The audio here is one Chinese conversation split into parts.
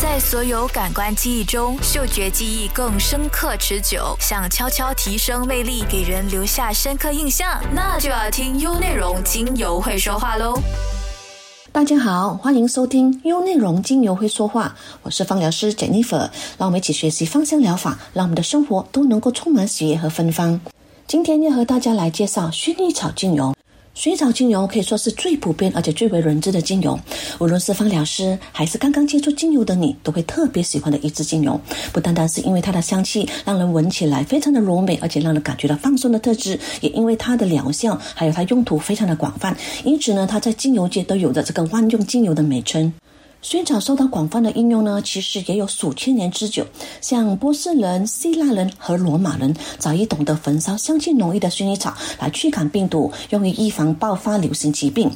在所有感官记忆中，嗅觉记忆更深刻持久。想悄悄提升魅力，给人留下深刻印象，那就要听优内容精油会说话喽。大家好，欢迎收听优内容精油会说话，我是芳疗师 Jennifer，让我们一起学习芳香疗法，让我们的生活都能够充满喜悦和芬芳。今天要和大家来介绍薰衣草精油。薰衣草精油可以说是最普遍而且最为人知的精油，无论是芳疗师还是刚刚接触精油的你，都会特别喜欢的一支精油。不单单是因为它的香气让人闻起来非常的柔美，而且让人感觉到放松的特质，也因为它的疗效还有它用途非常的广泛，因此呢，它在精油界都有着这个万用精油的美称。薰衣草受到广泛的应用呢，其实也有数千年之久。像波斯人、希腊人和罗马人早已懂得焚烧香气浓郁的薰衣草来驱赶病毒，用于预防爆发流行疾病。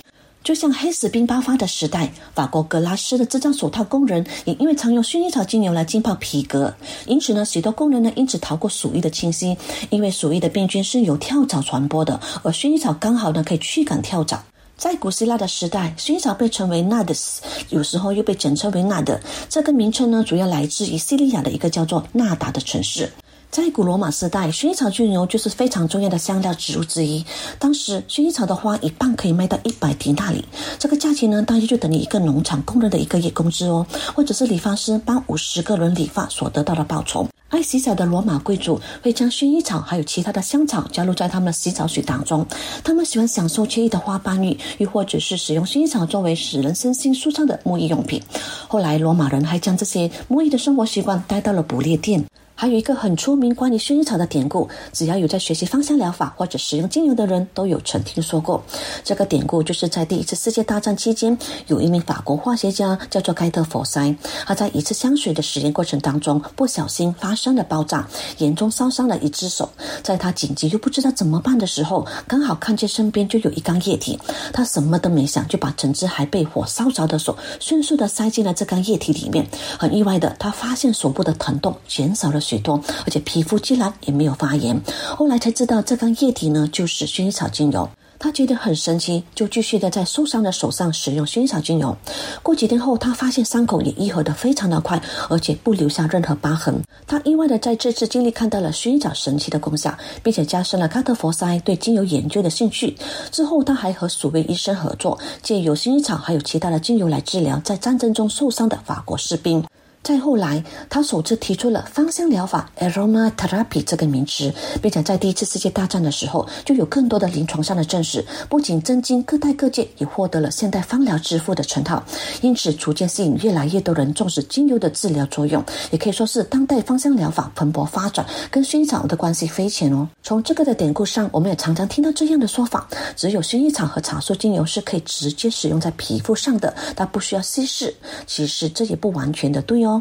就像黑死病爆发的时代，法国格拉斯的制造手套工人也因为常用薰衣草精油来浸泡皮革，因此呢，许多工人呢因此逃过鼠疫的侵袭。因为鼠疫的病菌是由跳蚤传播的，而薰衣草刚好呢可以驱赶跳蚤。在古希腊的时代，薰衣草被称为 nardus，有时候又被简称为纳德。这个名称呢，主要来自于西利亚的一个叫做纳达的城市。在古罗马时代，薰衣草精油就是非常重要的香料植物之一。当时，薰衣草的花一磅可以卖到一百迪纳里，这个价钱呢，大约就等于一个农场工人的一个月工资哦，或者是理发师帮五十个人理发所得到的报酬。爱洗澡的罗马贵族会将薰衣草还有其他的香草加入在他们的洗澡水当中。他们喜欢享受惬意的花瓣浴，又或者是使用薰衣草作为使人身心舒畅的沐浴用品。后来，罗马人还将这些沐浴的生活习惯带到了捕猎店。还有一个很出名关于薰衣草的典故，只要有在学习芳香疗法或者使用精油的人都有曾听说过。这个典故就是在第一次世界大战期间，有一名法国化学家叫做盖特·佛塞，他在一次香水的实验过程当中不小心发生了爆炸，严重烧伤了一只手。在他紧急又不知道怎么办的时候，刚好看见身边就有一缸液体，他什么都没想，就把整只还被火烧着的手迅速的塞进了这缸液体里面。很意外的，他发现手部的疼痛减少了。许多，而且皮肤竟然也没有发炎。后来才知道，这缸液体呢就是薰衣草精油。他觉得很神奇，就继续的在受伤的手上使用薰衣草精油。过几天后，他发现伤口也愈合的非常的快，而且不留下任何疤痕。他意外的在这次经历看到了薰衣草神奇的功效，并且加深了卡特佛塞对精油研究的兴趣。之后，他还和数位医生合作，借由薰衣草还有其他的精油来治疗在战争中受伤的法国士兵。再后来，他首次提出了芳香疗法 （aromatherapy） 这个名词，并且在第一次世界大战的时候，就有更多的临床上的证实，不仅震惊各代各界，也获得了现代芳疗之父的称号。因此，逐渐吸引越来越多人重视精油的治疗作用，也可以说是当代芳香疗法蓬勃发展，跟薰衣草的关系匪浅哦。从这个的典故上，我们也常常听到这样的说法：只有薰衣草和茶树精油是可以直接使用在皮肤上的，它不需要稀释。其实这也不完全的对哦。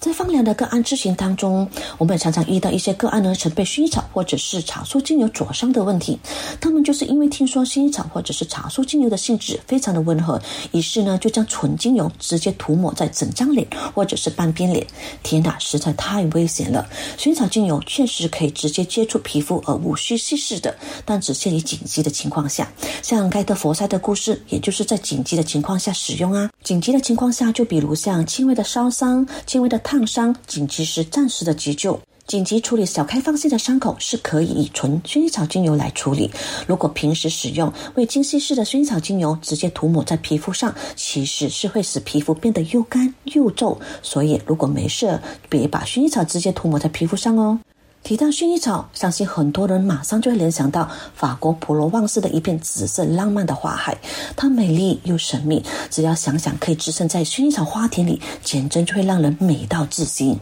在放疗的个案咨询当中，我们常常遇到一些个案呢，曾被薰衣草或者是茶树精油灼伤的问题。他们就是因为听说薰衣草或者是茶树精油的性质非常的温和，于是呢就将纯精油直接涂抹在整张脸或者是半边脸。天哪，实在太危险了！薰衣草精油确实可以直接接触皮肤而无需稀释的，但只限于紧急的情况下。像盖特佛塞的故事，也就是在紧急的情况下使用啊。紧急的情况下，就比如像轻微的烧伤、轻微的。烫伤紧急时暂时的急救，紧急处理小开放性的伤口是可以以纯薰衣草精油来处理。如果平时使用未经稀释的薰衣草精油直接涂抹在皮肤上，其实是会使皮肤变得又干又皱。所以如果没事，别把薰衣草直接涂抹在皮肤上哦。提到薰衣草，相信很多人马上就会联想到法国普罗旺斯的一片紫色浪漫的花海，它美丽又神秘。只要想想可以置身在薰衣草花田里，简直就会让人美到窒息。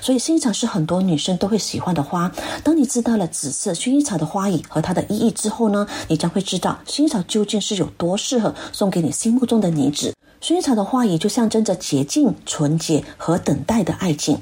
所以，薰衣草是很多女生都会喜欢的花。当你知道了紫色薰衣草的花语和它的意义之后呢，你将会知道薰衣草究竟是有多适合送给你心目中的女子。薰衣草的花语就象征着洁净、纯洁和等待的爱情。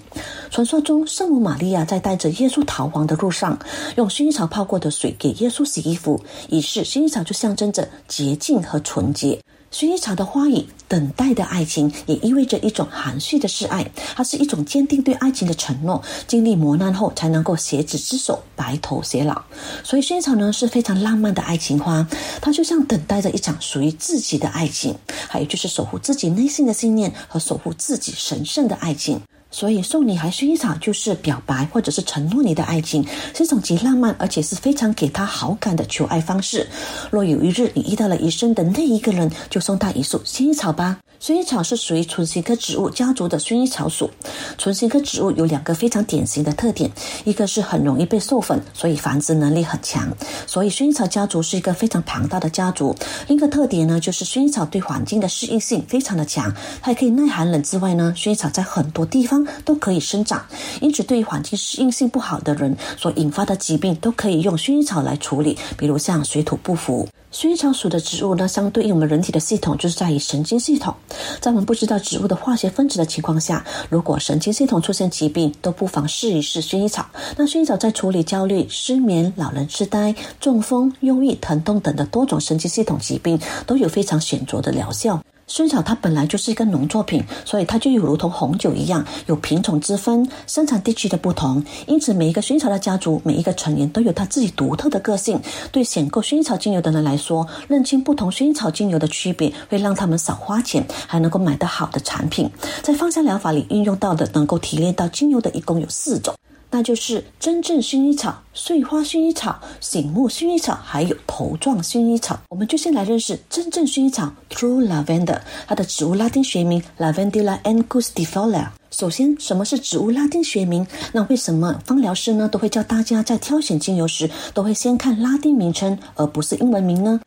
传说中，圣母玛利亚在带着耶稣逃亡的路上，用薰衣草泡过的水给耶稣洗衣服，于是薰衣草就象征着洁净和纯洁。薰衣草的花语“等待的爱情”也意味着一种含蓄的示爱，它是一种坚定对爱情的承诺。经历磨难后，才能够携子之手，白头偕老。所以，薰衣草呢是非常浪漫的爱情花，它就像等待着一场属于自己的爱情，还有就是守护自己内心的信念和守护自己神圣的爱情。所以送女孩薰衣草，就是表白或者是承诺你的爱情，是一种极浪漫而且是非常给她好感的求爱方式。若有一日你遇到了一生的那一个人，就送他一束薰衣草吧。薰衣草是属于唇形科植物家族的薰衣草属。唇形科植物有两个非常典型的特点，一个是很容易被授粉，所以繁殖能力很强，所以薰衣草家族是一个非常庞大的家族。另一个特点呢，就是薰衣草对环境的适应性非常的强，它也可以耐寒冷之外呢，薰衣草在很多地方都可以生长，因此对于环境适应性不好的人所引发的疾病都可以用薰衣草来处理，比如像水土不服。薰衣草属的植物呢，相对应我们人体的系统，就是在于神经系统。在我们不知道植物的化学分子的情况下，如果神经系统出现疾病，都不妨试一试薰衣草。那薰衣草在处理焦虑、失眠、老人痴呆、中风、忧郁、疼痛等的多种神经系统疾病，都有非常显著的疗效。薰衣草它本来就是一个农作品，所以它就有如同红酒一样有品种之分、生产地区的不同。因此，每一个薰衣草的家族，每一个成员都有他自己独特的个性。对选购薰衣草精油的人来说，认清不同薰衣草精油的区别，会让他们少花钱，还能够买到好的产品。在芳香疗法里运用到的，能够提炼到精油的一共有四种。那就是真正薰衣草、碎花薰衣草、醒目薰衣草，还有头状薰衣草。我们就先来认识真正薰衣草 （True Lavender），它的植物拉丁学名 Lavandula angustifolia。首先，什么是植物拉丁学名？那为什么芳疗师呢都会教大家在挑选精油时都会先看拉丁名称，而不是英文名呢？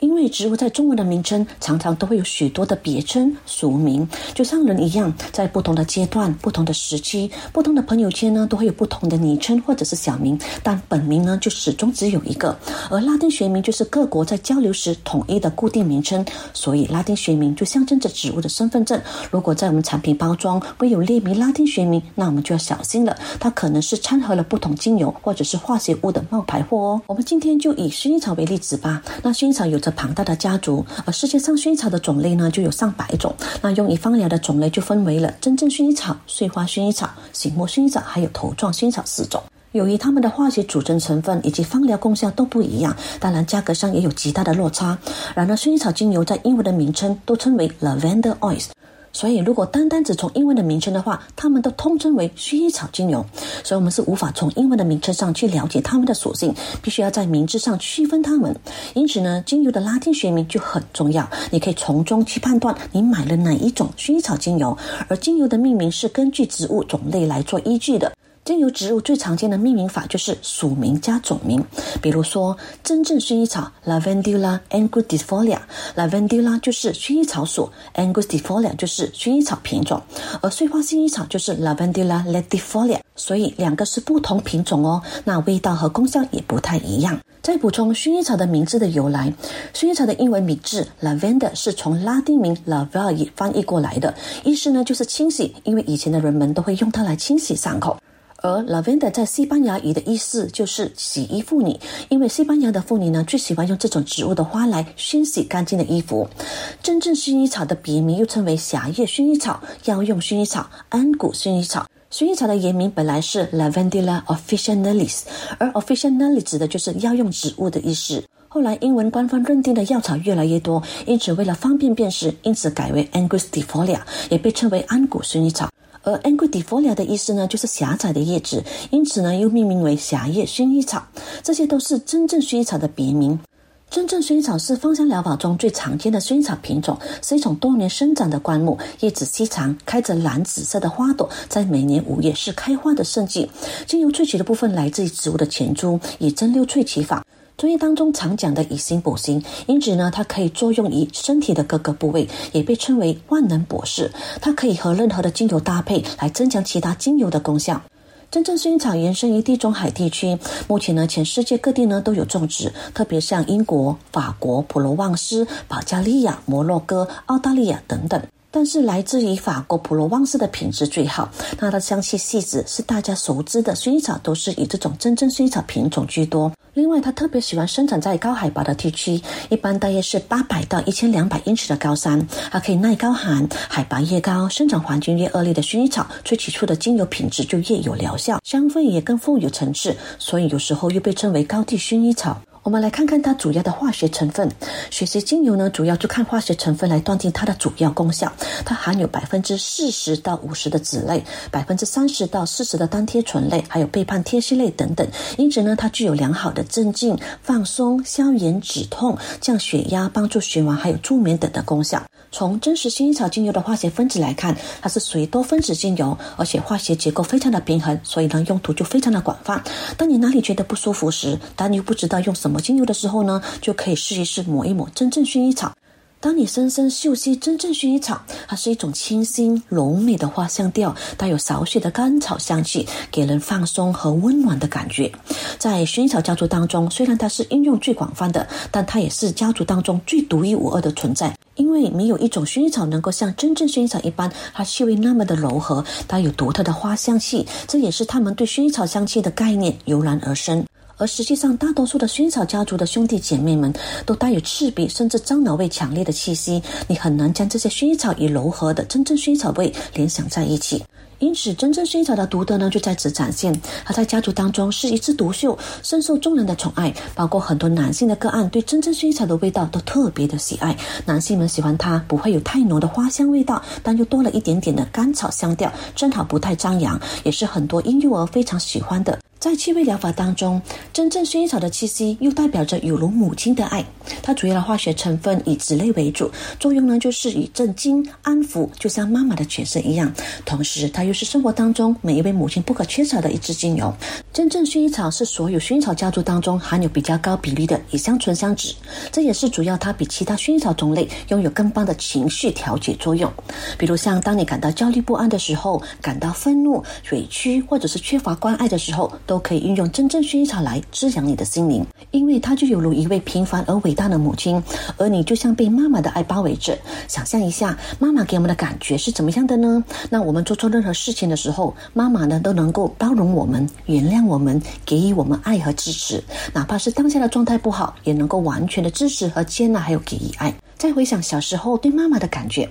因为植物在中文的名称常常都会有许多的别称、俗名，就像人一样，在不同的阶段、不同的时期、不同的朋友圈呢，都会有不同的昵称或者是小名，但本名呢就始终只有一个。而拉丁学名就是各国在交流时统一的固定名称，所以拉丁学名就象征着植物的身份证。如果在我们产品包装未有列明拉丁学名，那我们就要小心了，它可能是掺合了不同精油或者是化学物的冒牌货哦。我们今天就以薰衣草为例子吧。那薰衣草有着庞大的家族，而世界上薰衣草的种类呢，就有上百种。那用于芳疗的种类就分为了真正薰衣草、碎花薰衣草、醒目薰衣草，还有头状薰衣草四种。由于它们的化学组成成分以及芳疗功效都不一样，当然价格上也有极大的落差。然而，薰衣草精油在英文的名称都称为 lavender oils。所以，如果单单只从英文的名称的话，它们都通称为薰衣草精油。所以，我们是无法从英文的名称上去了解它们的属性，必须要在名字上区分它们。因此呢，精油的拉丁学名就很重要，你可以从中去判断你买了哪一种薰衣草精油。而精油的命名是根据植物种类来做依据的。精油植物最常见的命名法就是属名加种名，比如说真正薰衣草 Lavendula angustifolia，Lavendula 就是薰衣草属，angustifolia 就是薰衣草品种，而碎花薰衣草就是 Lavendula latifolia，所以两个是不同品种哦，那味道和功效也不太一样。再补充薰衣草的名字的由来，薰衣草的英文名字 Lavender 是从拉丁名 Lavare 翻译过来的，意思呢就是清洗，因为以前的人们都会用它来清洗伤口。而 lavender 在西班牙语的意思就是洗衣妇女，因为西班牙的妇女呢最喜欢用这种植物的花来熏洗干净的衣服。真正薰衣草的别名又称为狭叶薰衣草、药用薰衣草、安古薰衣草。薰衣草的原名本来是 Lavandula officinalis，而 officinalis 指的就是药用植物的意思。后来英文官方认定的药草越来越多，因此为了方便辨识，因此改为 Angustifolia，也被称为安古薰衣草。而 Angustifolia 的意思呢，就是狭窄的叶子，因此呢，又命名为狭叶薰衣草。这些都是真正薰衣草的别名。真正薰衣草是芳香疗法中最常见的薰衣草品种，是一种多年生长的灌木，叶子细长，开着蓝紫色的花朵，在每年五月是开花的盛季。精油萃取的部分来自于植物的前株，以蒸馏萃取法。中医当中常讲的以形补形，因此呢，它可以作用于身体的各个部位，也被称为万能博士。它可以和任何的精油搭配，来增强其他精油的功效。真正薰衣草原生于地中海地区，目前呢，全世界各地呢都有种植，特别像英国、法国、普罗旺斯、保加利亚、摩洛哥、澳大利亚等等。但是来自于法国普罗旺斯的品质最好，它的香气细致，是大家熟知的薰衣草都是以这种真正薰衣草品种居多。另外，它特别喜欢生长在高海拔的地区，一般大约是八百到一千两百英尺的高山，它可以耐高寒，海拔越高，生长环境越恶劣的薰衣草，萃取出的精油品质就越有疗效，香味也更富有层次，所以有时候又被称为高地薰衣草。我们来看看它主要的化学成分。血色精油呢，主要就看化学成分来断定它的主要功效。它含有百分之四十到五十的脂类，百分之三十到四十的单萜醇类，还有背叛萜烯类等等。因此呢，它具有良好的镇静、放松、消炎、止痛、降血压、帮助循环还有助眠等的功效。从真实薰衣草精油的化学分子来看，它是属于多分子精油，而且化学结构非常的平衡，所以呢，用途就非常的广泛。当你哪里觉得不舒服时，但又不知道用什么精油的时候呢，就可以试一试抹一抹真正薰衣草。当你深深嗅吸真正薰衣草，它是一种清新柔美的花香调，带有少许的甘草香气，给人放松和温暖的感觉。在薰衣草家族当中，虽然它是应用最广泛的，但它也是家族当中最独一无二的存在。因为没有一种薰衣草能够像真正薰衣草一般，它气味那么的柔和，带有独特的花香气，这也是他们对薰衣草香气的概念油然而生。而实际上，大多数的薰衣草家族的兄弟姐妹们都带有刺鼻甚至樟脑味强烈的气息，你很难将这些薰衣草与柔和的真正薰衣草味联想在一起。因此，真正薰衣草的独特呢，就在此展现。它在家族当中是一枝独秀，深受众人的宠爱。包括很多男性的个案，对真正薰衣草的味道都特别的喜爱。男性们喜欢它不会有太浓的花香味道，但又多了一点点的甘草香调，正好不太张扬，也是很多婴幼儿非常喜欢的。在气味疗法当中，真正薰衣草的气息又代表着有如母亲的爱。它主要的化学成分以脂类为主，作用呢就是以镇静、安抚，就像妈妈的全身一样。同时，它又是生活当中每一位母亲不可缺少的一支精油。真正薰衣草是所有薰衣草家族当中含有比较高比例的乙香醇香酯，这也是主要它比其他薰衣草种类拥有更棒的情绪调节作用。比如像当你感到焦虑不安的时候，感到愤怒、委屈或者是缺乏关爱的时候。都可以运用真正薰衣草来滋养你的心灵，因为它就犹如一位平凡而伟大的母亲，而你就像被妈妈的爱包围着。想象一下，妈妈给我们的感觉是怎么样的呢？那我们做错任何事情的时候，妈妈呢都能够包容我们、原谅我们，给予我们爱和支持，哪怕是当下的状态不好，也能够完全的支持和接纳，还有给予爱。再回想小时候对妈妈的感觉，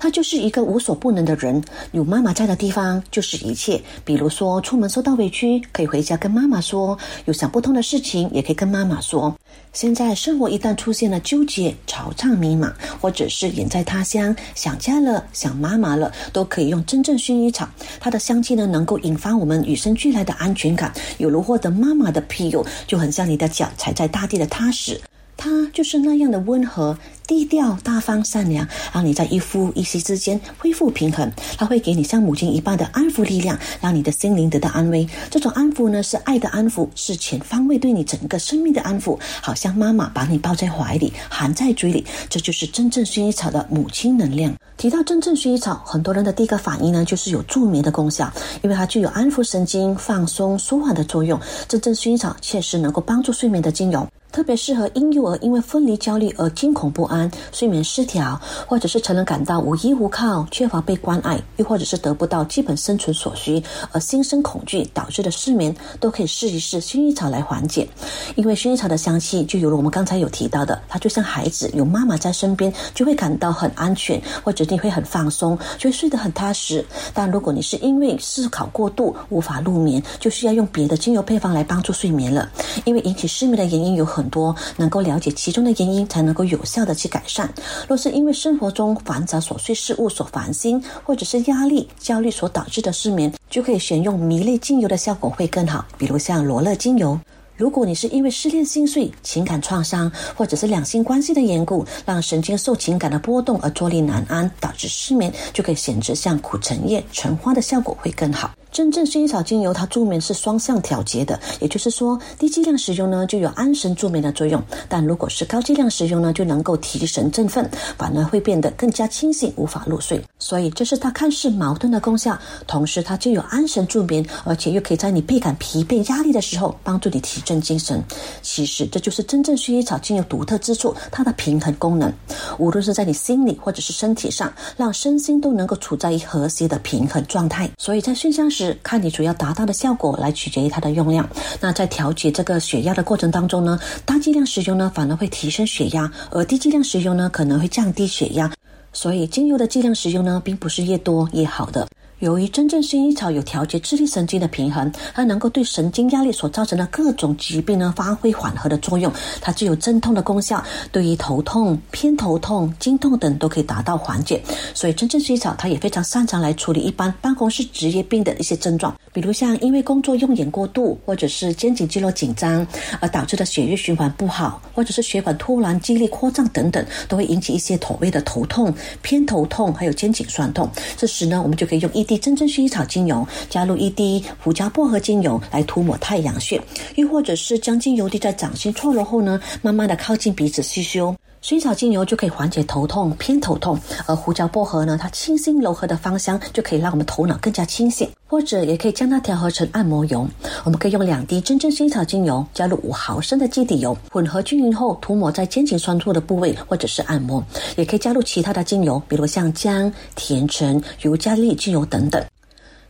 她就是一个无所不能的人。有妈妈在的地方就是一切。比如说出门受到委屈，可以回家跟妈妈说；有想不通的事情，也可以跟妈妈说。现在生活一旦出现了纠结、惆怅、迷茫，或者是远在他乡想家了、想妈妈了，都可以用真正薰衣草。它的香气呢，能够引发我们与生俱来的安全感，有如获得妈妈的庇佑，就很像你的脚踩在大地的踏实。它就是那样的温和。低调、大方、善良，让你在一呼一吸之间恢复平衡。它会给你像母亲一般的安抚力量，让你的心灵得到安慰。这种安抚呢，是爱的安抚，是全方位对你整个生命的安抚，好像妈妈把你抱在怀里，含在嘴里。这就是真正薰衣草的母亲能量。提到真正薰衣草，很多人的第一个反应呢，就是有助眠的功效，因为它具有安抚神经、放松、舒缓的作用。真正薰衣草确实能够帮助睡眠的精油。特别适合婴幼儿因为分离焦虑而惊恐不安、睡眠失调，或者是成人感到无依无靠、缺乏被关爱，又或者是得不到基本生存所需而心生恐惧导致的失眠，都可以试一试薰衣草来缓解。因为薰衣草的香气就有了我们刚才有提到的，它就像孩子有妈妈在身边，就会感到很安全，或者你会很放松，就会睡得很踏实。但如果你是因为思考过度无法入眠，就需要用别的精油配方来帮助睡眠了。因为引起失眠的原因有很。很多能够了解其中的原因，才能够有效的去改善。若是因为生活中繁杂琐碎事物所烦心，或者是压力、焦虑所导致的失眠，就可以选用迷类精油的效果会更好。比如像罗勒精油。如果你是因为失恋心碎、情感创伤，或者是两性关系的缘故，让神经受情感的波动而坐立难安，导致失眠，就可以选择像苦橙叶、橙花的效果会更好。真正薰衣草精油它助眠是双向调节的，也就是说低剂量使用呢就有安神助眠的作用，但如果是高剂量使用呢就能够提神振奋，反而会变得更加清醒，无法入睡。所以这是它看似矛盾的功效，同时它就有安神助眠，而且又可以在你倍感疲惫压力的时候帮助你提振精神。其实这就是真正薰衣草精油独特之处，它的平衡功能，无论是在你心理或者是身体上，让身心都能够处在一和谐的平衡状态。所以在熏香时。看你主要达到的效果来取决于它的用量。那在调节这个血压的过程当中呢，大剂量使用呢反而会提升血压，而低剂量使用呢可能会降低血压。所以精油的剂量使用呢，并不是越多越好的。由于真正薰衣草有调节自律神经的平衡，它能够对神经压力所造成的各种疾病呢发挥缓和的作用。它具有镇痛的功效，对于头痛、偏头痛、经痛等都可以达到缓解。所以真正薰衣草它也非常擅长来处理一般办公室职业病的一些症状，比如像因为工作用眼过度，或者是肩颈肌肉紧张而导致的血液循环不好，或者是血管突然肌力扩张等等，都会引起一些所谓的头痛、偏头痛，还有肩颈酸痛。这时呢，我们就可以用一。真正薰衣草精油加入一滴胡椒薄荷精油来涂抹太阳穴，又或者是将精油滴在掌心搓揉后呢，慢慢的靠近鼻子吸收。薰衣草精油就可以缓解头痛、偏头痛，而胡椒薄荷呢，它清新柔和的芳香就可以让我们头脑更加清醒。或者也可以将它调和成按摩油，我们可以用两滴真正薰衣草精油加入五毫升的基底油，混合均匀后涂抹在肩颈酸痛的部位，或者是按摩。也可以加入其他的精油，比如像姜、甜橙、尤加利精油等等。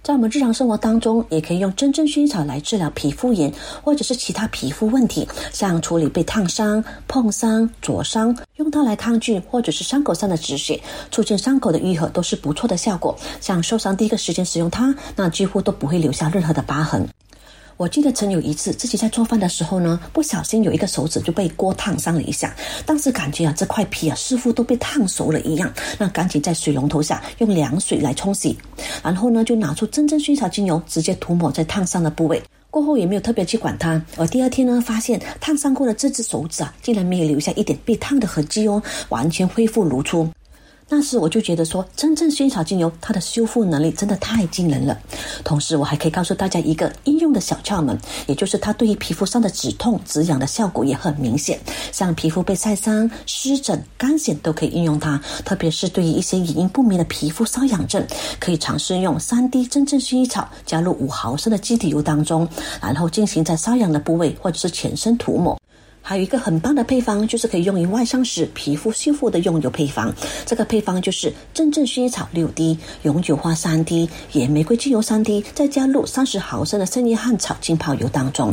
在我们日常生活当中，也可以用真正薰衣草来治疗皮肤炎，或者是其他皮肤问题，像处理被烫伤、碰伤、灼伤，用它来抗菌，或者是伤口上的止血，促进伤口的愈合，都是不错的效果。像受伤第一个时间使用它，那几乎都不会留下任何的疤痕。我记得曾有一次自己在做饭的时候呢，不小心有一个手指就被锅烫伤了一下，当时感觉啊这块皮啊似乎都被烫熟了一样，那赶紧在水龙头下用凉水来冲洗，然后呢就拿出真正薰衣草精油直接涂抹在烫伤的部位，过后也没有特别去管它，而第二天呢发现烫伤过的这只手指啊竟然没有留下一点被烫的痕迹哦，完全恢复如初。那时我就觉得说，真正薰衣草精油它的修复能力真的太惊人了。同时，我还可以告诉大家一个应用的小窍门，也就是它对于皮肤上的止痛止痒的效果也很明显。像皮肤被晒伤、湿疹、干癣都可以应用它。特别是对于一些原因不明的皮肤瘙痒症，可以尝试用三滴真正薰衣草加入五毫升的基底油当中，然后进行在瘙痒的部位或者是全身涂抹。还有一个很棒的配方，就是可以用于外伤时皮肤修复的用油配方。这个配方就是真正薰衣草六滴、永久花三滴、野玫瑰精油三滴，再加入三十毫升的圣约翰草浸泡油当中。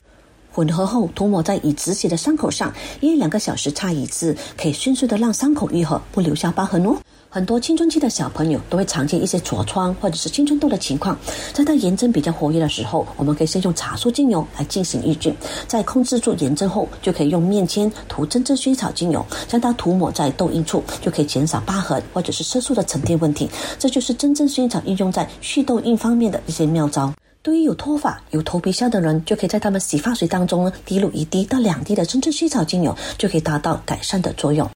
混合后涂抹在已止血的伤口上，一两个小时擦一次，可以迅速的让伤口愈合，不留下疤痕哦。很多青春期的小朋友都会常见一些痤疮或者是青春痘的情况，在他炎症比较活跃的时候，我们可以先用茶树精油来进行抑菌，在控制住炎症后，就可以用面签涂真正薰衣草精油，将它涂抹在痘印处，就可以减少疤痕或者是色素的沉淀问题。这就是真正薰衣草应用在祛痘印方面的一些妙招。对于有脱发、有头皮屑的人，就可以在他们洗发水当中呢滴入一滴到两滴的真正薰衣草精油，就可以达到改善的作用。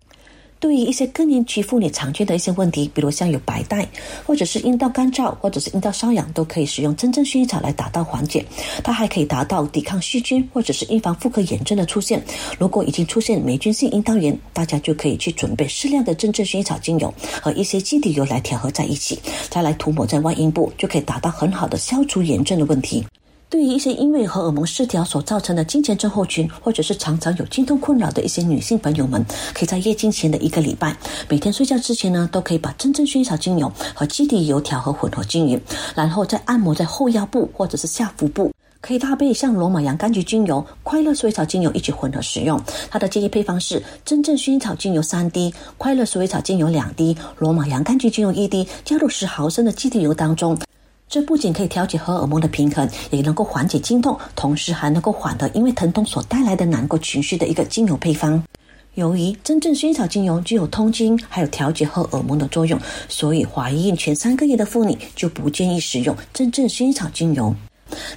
对于一些更年期妇女常见的一些问题，比如像有白带，或者是阴道干燥，或者是阴道瘙痒，都可以使用真正薰衣草来达到缓解。它还可以达到抵抗细菌，或者是预防妇科炎症的出现。如果已经出现霉菌性阴道炎，大家就可以去准备适量的真正薰衣草精油和一些基底油来调和在一起，再来涂抹在外阴部，就可以达到很好的消除炎症的问题。对于一些因为荷尔蒙失调所造成的经前症候群，或者是常常有经痛困扰的一些女性朋友们，可以在月经前的一个礼拜，每天睡觉之前呢，都可以把真正薰衣草精油和基底油调和混合均匀，然后再按摩在后腰部或者是下腹部，可以搭配像罗马洋甘菊精油、快乐薰衣草精油一起混合使用。它的建议配方是：真正薰衣草精油三滴，快乐薰衣草精油两滴，罗马洋甘菊精油一滴，加入十毫升的基底油当中。这不仅可以调节荷尔蒙的平衡，也能够缓解经痛，同时还能够缓和因为疼痛所带来的难过情绪的一个精油配方。由于真正薰衣草精油具有通经还有调节荷尔蒙的作用，所以怀孕前三个月的妇女就不建议使用真正薰衣草精油。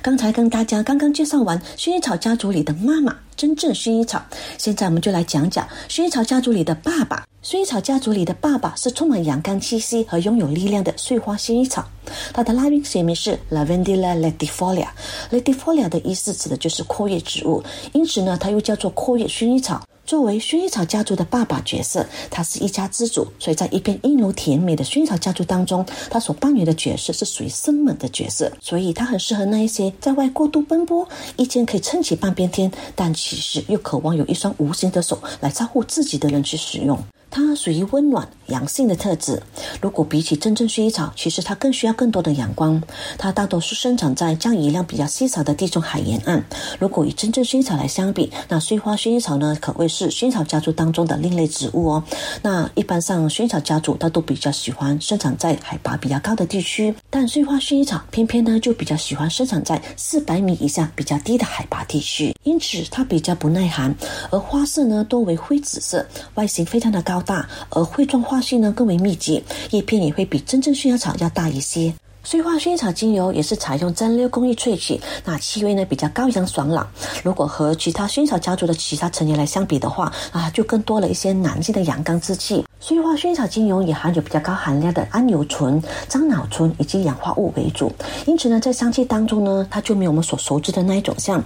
刚才跟大家刚刚介绍完薰衣草家族里的妈妈，真正薰衣草。现在我们就来讲讲薰衣草家族里的爸爸。薰衣草家族里的爸爸是充满阳刚气息和拥有力量的碎花薰衣草。它的拉丁学名是 Lavandula latifolia。latifolia 的意思指的就是阔叶植物，因此呢，它又叫做阔叶薰衣草。作为薰衣草家族的爸爸角色，他是一家之主，所以在一片阴柔甜美的薰衣草家族当中，他所扮演的角色是属于生猛的角色，所以他很适合那一些在外过度奔波，一天可以撑起半边天，但其实又渴望有一双无形的手来照顾自己的人去使用。它属于温暖阳性的特质。如果比起真正薰衣草，其实它更需要更多的阳光。它大多数生长在降雨量比较稀少的地中海沿岸。如果与真正薰衣草来相比，那碎花薰衣草呢，可谓是薰衣草家族当中的另类植物哦。那一般上，薰衣草家族它都比较喜欢生长在海拔比较高的地区，但碎花薰衣草偏偏呢就比较喜欢生长在四百米以下比较低的海拔地区，因此它比较不耐寒。而花色呢多为灰紫色，外形非常的高。大，而穗状花序呢更为密集，叶片也会比真正薰衣草要大一些。碎花薰衣草精油也是采用蒸馏工艺萃取，那气味呢比较高扬爽朗。如果和其他薰衣草家族的其他成员来相比的话，啊，就更多了一些男性的阳刚之气。碎花薰衣草精油也含有比较高含量的桉油醇、樟脑醇以及氧化物为主，因此呢，在香气当中呢，它就没有我们所熟知的那一种像，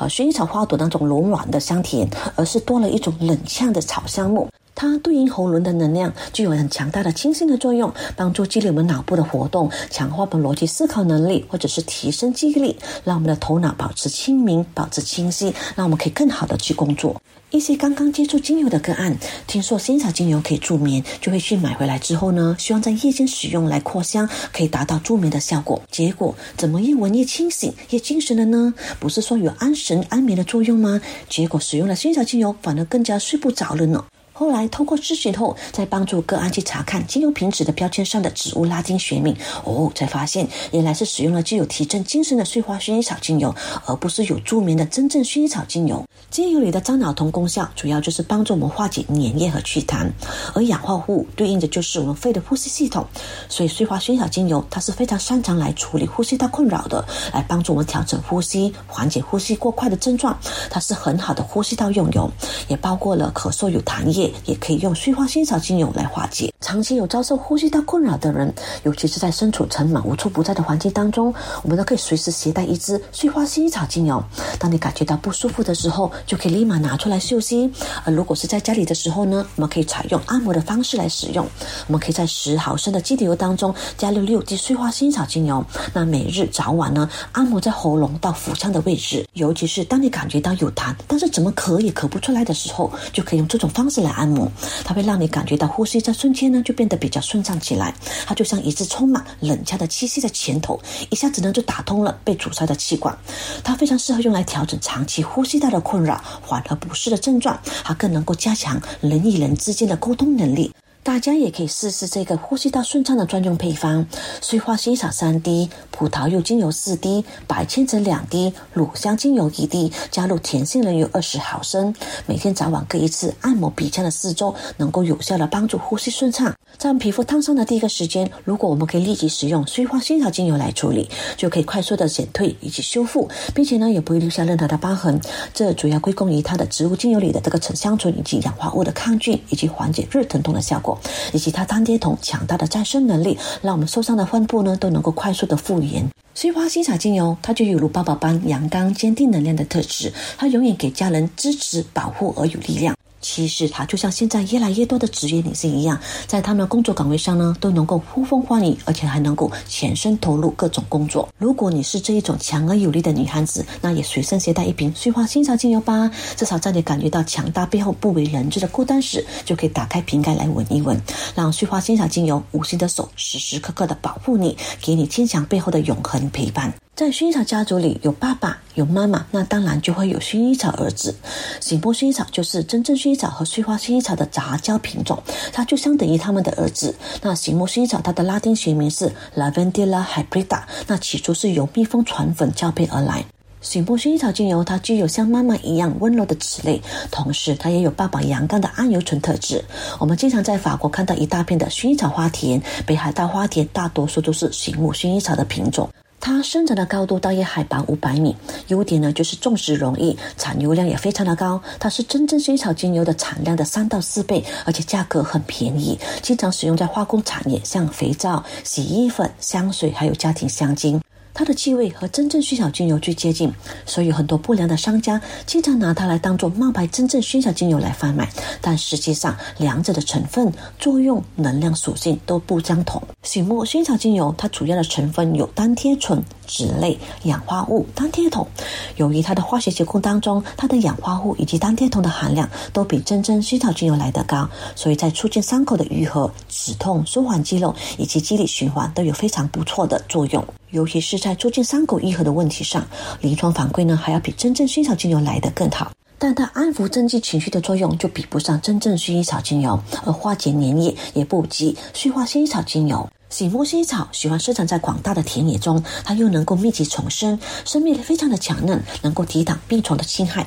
呃，薰衣草花朵那种柔软的香甜，而是多了一种冷呛的草香木。它对应喉轮的能量具有很强大的清新的作用，帮助激励我们脑部的活动，强化我们逻辑思考能力，或者是提升记忆力，让我们的头脑保持清明、保持清晰，让我们可以更好的去工作。一些刚刚接触精油的个案，听说仙草精油可以助眠，就会去买回来之后呢，希望在夜间使用来扩香，可以达到助眠的效果。结果怎么越闻越清醒、越精神了呢？不是说有安神安眠的作用吗？结果使用了仙草精油，反而更加睡不着了呢。后来通过咨询后，再帮助个案去查看精油瓶子的标签上的植物拉丁学名，哦，才发现原来是使用了具有提振精神的碎花薰衣草精油，而不是有助眠的真正薰衣草精油。精油里的樟脑酮功效主要就是帮助我们化解粘液和祛痰，而氧化物对应的就是我们肺的呼吸系统。所以碎花薰衣草精油它是非常擅长来处理呼吸道困扰的，来帮助我们调整呼吸，缓解呼吸过快的症状。它是很好的呼吸道用油，也包括了咳嗽有痰液。也可以用碎花薰衣草精油来化解。长期有遭受呼吸道困扰的人，尤其是在身处尘螨无处不在的环境当中，我们都可以随时携带一支碎花薰衣草精油。当你感觉到不舒服的时候，就可以立马拿出来休息。而如果是在家里的时候呢，我们可以采用按摩的方式来使用。我们可以在十毫升的基底油当中加入六滴碎花薰衣草精油，那每日早晚呢，按摩在喉咙到腹腔的位置。尤其是当你感觉到有痰，但是怎么咳也咳不出来的时候，就可以用这种方式来。按摩，它会让你感觉到呼吸在瞬间呢就变得比较顺畅起来。它就像一支充满冷恰的气息的前头，一下子呢就打通了被阻塞的气管。它非常适合用来调整长期呼吸道的困扰，缓和不适的症状。它更能够加强人与人之间的沟通能力。大家也可以试试这个呼吸道顺畅的专用配方：碎花薰衣草三滴，葡萄柚精油四滴，白千层两滴，乳香精油一滴，加入甜杏仁油二十毫升。每天早晚各一次，按摩鼻腔的四周，能够有效的帮助呼吸顺畅。在皮肤烫伤的第一个时间，如果我们可以立即使用碎花薰衣草精油来处理，就可以快速的减退以及修复，并且呢也不会留下任何的疤痕。这主要归功于它的植物精油里的这个沉香醇以及氧化物的抗菌以及缓解热疼痛的效果。以及它当跌桶强大的再生能力，让我们受伤的患部呢都能够快速的复原。碎花薰衣草精油，它就有如爸爸般阳刚、坚定能量的特质，它永远给家人支持、保护而有力量。其实她就像现在越来越多的职业女性一样，在他们的工作岗位上呢，都能够呼风唤雨，而且还能够全身投入各种工作。如果你是这一种强而有力的女汉子，那也随身携带一瓶碎花仙草精油吧，至少在你感觉到强大背后不为人知的孤单时，就可以打开瓶盖来闻一闻，让碎花仙草精油无形的手时时刻刻的保护你，给你坚强背后的永恒陪伴。在薰衣草家族里有爸爸有妈妈，那当然就会有薰衣草儿子。醒波薰衣草就是真正薰衣草和碎花薰衣草的杂交品种，它就相等于他们的儿子。那醒波薰衣草它的拉丁学名是 Lavandula hybrida，那起初是由蜜蜂传粉交配而来。醒波薰衣草精油它具有像妈妈一样温柔的脂类，同时它也有爸爸阳刚的桉油醇特质。我们经常在法国看到一大片的薰衣草花田，北海道花田大多数都是醒目薰衣草的品种。它生长的高度大约海拔五百米，优点呢就是种植容易，产油量也非常的高。它是真正薰衣草精油的产量的三到四倍，而且价格很便宜，经常使用在化工产业，像肥皂、洗衣粉、香水，还有家庭香精。它的气味和真正薰衣草精油最接近，所以很多不良的商家经常拿它来当做冒牌真正薰衣草精油来贩卖。但实际上，两者的成分、作用、能量属性都不相同。醒目薰衣草精油它主要的成分有单萜醇、脂类、氧化物、单萜酮。由于它的化学结构当中，它的氧化物以及单萜酮的含量都比真正薰草精油来得高，所以在促进伤口的愈合、止痛、舒缓肌肉以及肌理循环都有非常不错的作用。尤其是在促进伤口愈合的问题上，临床反馈呢还要比真正薰衣草精油来得更好。但它安抚增肌情绪的作用就比不上真正薰衣草精油，而化解粘液也不及碎化薰衣草精油。醒目薰衣草喜欢生长在广大的田野中，它又能够密集丛生，生命力非常的强韧，能够抵挡病虫的侵害。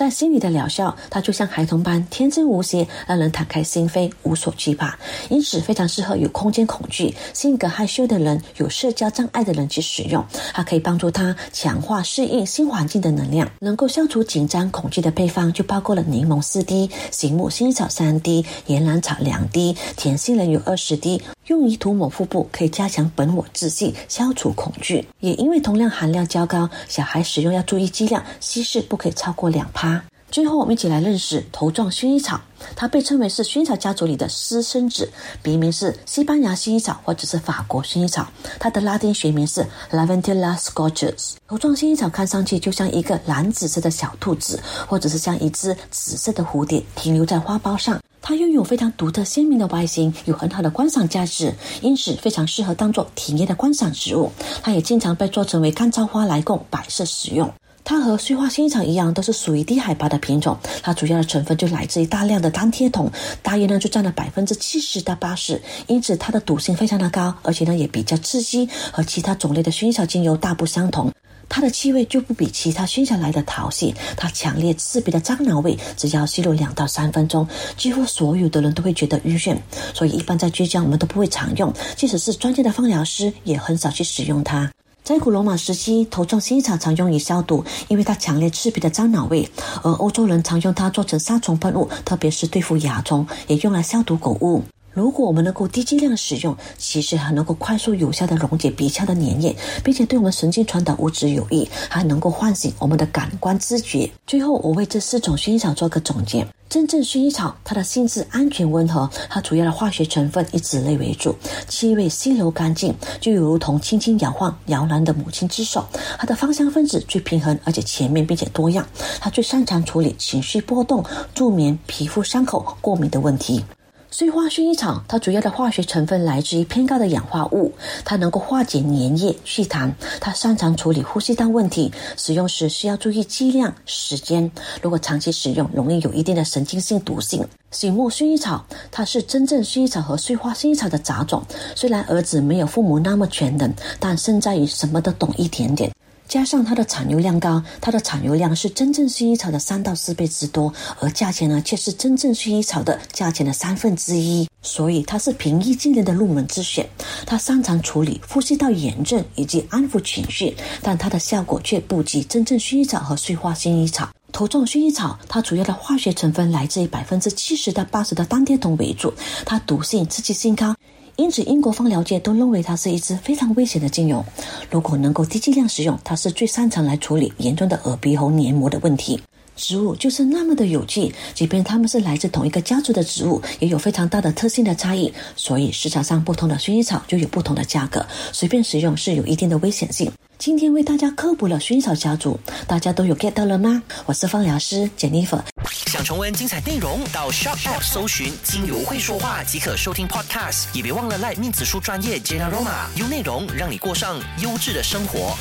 在心理的疗效，它就像孩童般天真无邪，让人敞开心扉，无所惧怕。因此，非常适合有空间恐惧、性格害羞的人、有社交障碍的人去使用。它可以帮助他强化适应新环境的能量，能够消除紧张恐惧的配方就包括了柠檬四滴、醒目薰衣草三滴、岩兰草两滴、甜杏仁有二十滴，用于涂抹腹部，可以加强本我自信，消除恐惧。也因为同量含量较高，小孩使用要注意剂量，稀释不可以超过两趴。最后，我们一起来认识头状薰衣草。它被称为是薰衣草家族里的私生子，别名是西班牙薰衣草或者是法国薰衣草。它的拉丁学名是 Lavandula scoticus。头状薰衣草看上去就像一个蓝紫色的小兔子，或者是像一只紫色的蝴蝶停留在花苞上。它拥有非常独特鲜明的外形，有很好的观赏价值，因此非常适合当做体验的观赏植物。它也经常被做成为干燥花来供摆设使用。它和碎花薰衣草一样，都是属于低海拔的品种。它主要的成分就来自于大量的单萜酮，大约呢就占了百分之七十到八十，因此它的毒性非常的高，而且呢也比较刺激，和其他种类的薰衣草精油大不相同。它的气味就不比其他熏下来的讨喜，它强烈刺鼻的樟脑味，只要吸入两到三分钟，几乎所有的人都会觉得晕眩。所以一般在居家我们都不会常用，即使是专业的芳疗师也很少去使用它。在古罗马时期，头状薰衣草常用于消毒，因为它强烈刺鼻的樟脑味；而欧洲人常用它做成杀虫喷雾，特别是对付蚜虫，也用来消毒狗物。如果我们能够低剂量使用，其实还能够快速有效的溶解鼻腔的粘液，并且对我们神经传导物质有益，还能够唤醒我们的感官知觉。最后，我为这四种薰衣草做个总结：真正薰衣草，它的性质安全温和，它主要的化学成分以脂类为主，气味细柔干净，就如同轻轻摇晃摇篮的母亲之手。它的芳香分子最平衡，而且全面并且多样。它最擅长处理情绪波动、助眠、皮肤伤口、过敏的问题。碎花薰衣草，它主要的化学成分来自于偏高的氧化物，它能够化解粘液、祛痰，它擅长处理呼吸道问题。使用时需要注意剂量、时间。如果长期使用，容易有一定的神经性毒性。醒目薰衣草，它是真正薰衣草和碎花薰衣草的杂种。虽然儿子没有父母那么全能，但胜在于什么都懂一点点。加上它的产油量高，它的产油量是真正薰衣草的三到四倍之多，而价钱呢却是真正薰衣草的价钱的三分之一，所以它是平易近人的入门之选。它擅长处理呼吸道炎症以及安抚情绪，但它的效果却不及真正薰衣草和碎花薰衣草。头状薰衣草，它主要的化学成分来自于百分之七十到八十的单萜酮为主，它毒性、刺激性高。因此，英国方疗界都认为它是一支非常危险的精油。如果能够低剂量使用，它是最擅长来处理严重的耳鼻喉黏膜的问题。植物就是那么的有趣，即便它们是来自同一个家族的植物，也有非常大的特性的差异。所以市场上不同的薰衣草就有不同的价格，随便使用是有一定的危险性。今天为大家科普了薰衣草家族，大家都有 get 到了吗？我是芳疗师 Jennifer。想重温精彩内容，到 Shop App 搜寻“精油会说话”即可收听 Podcast，也别忘了赖面子书专业 Jenna Roma，用内容让你过上优质的生活。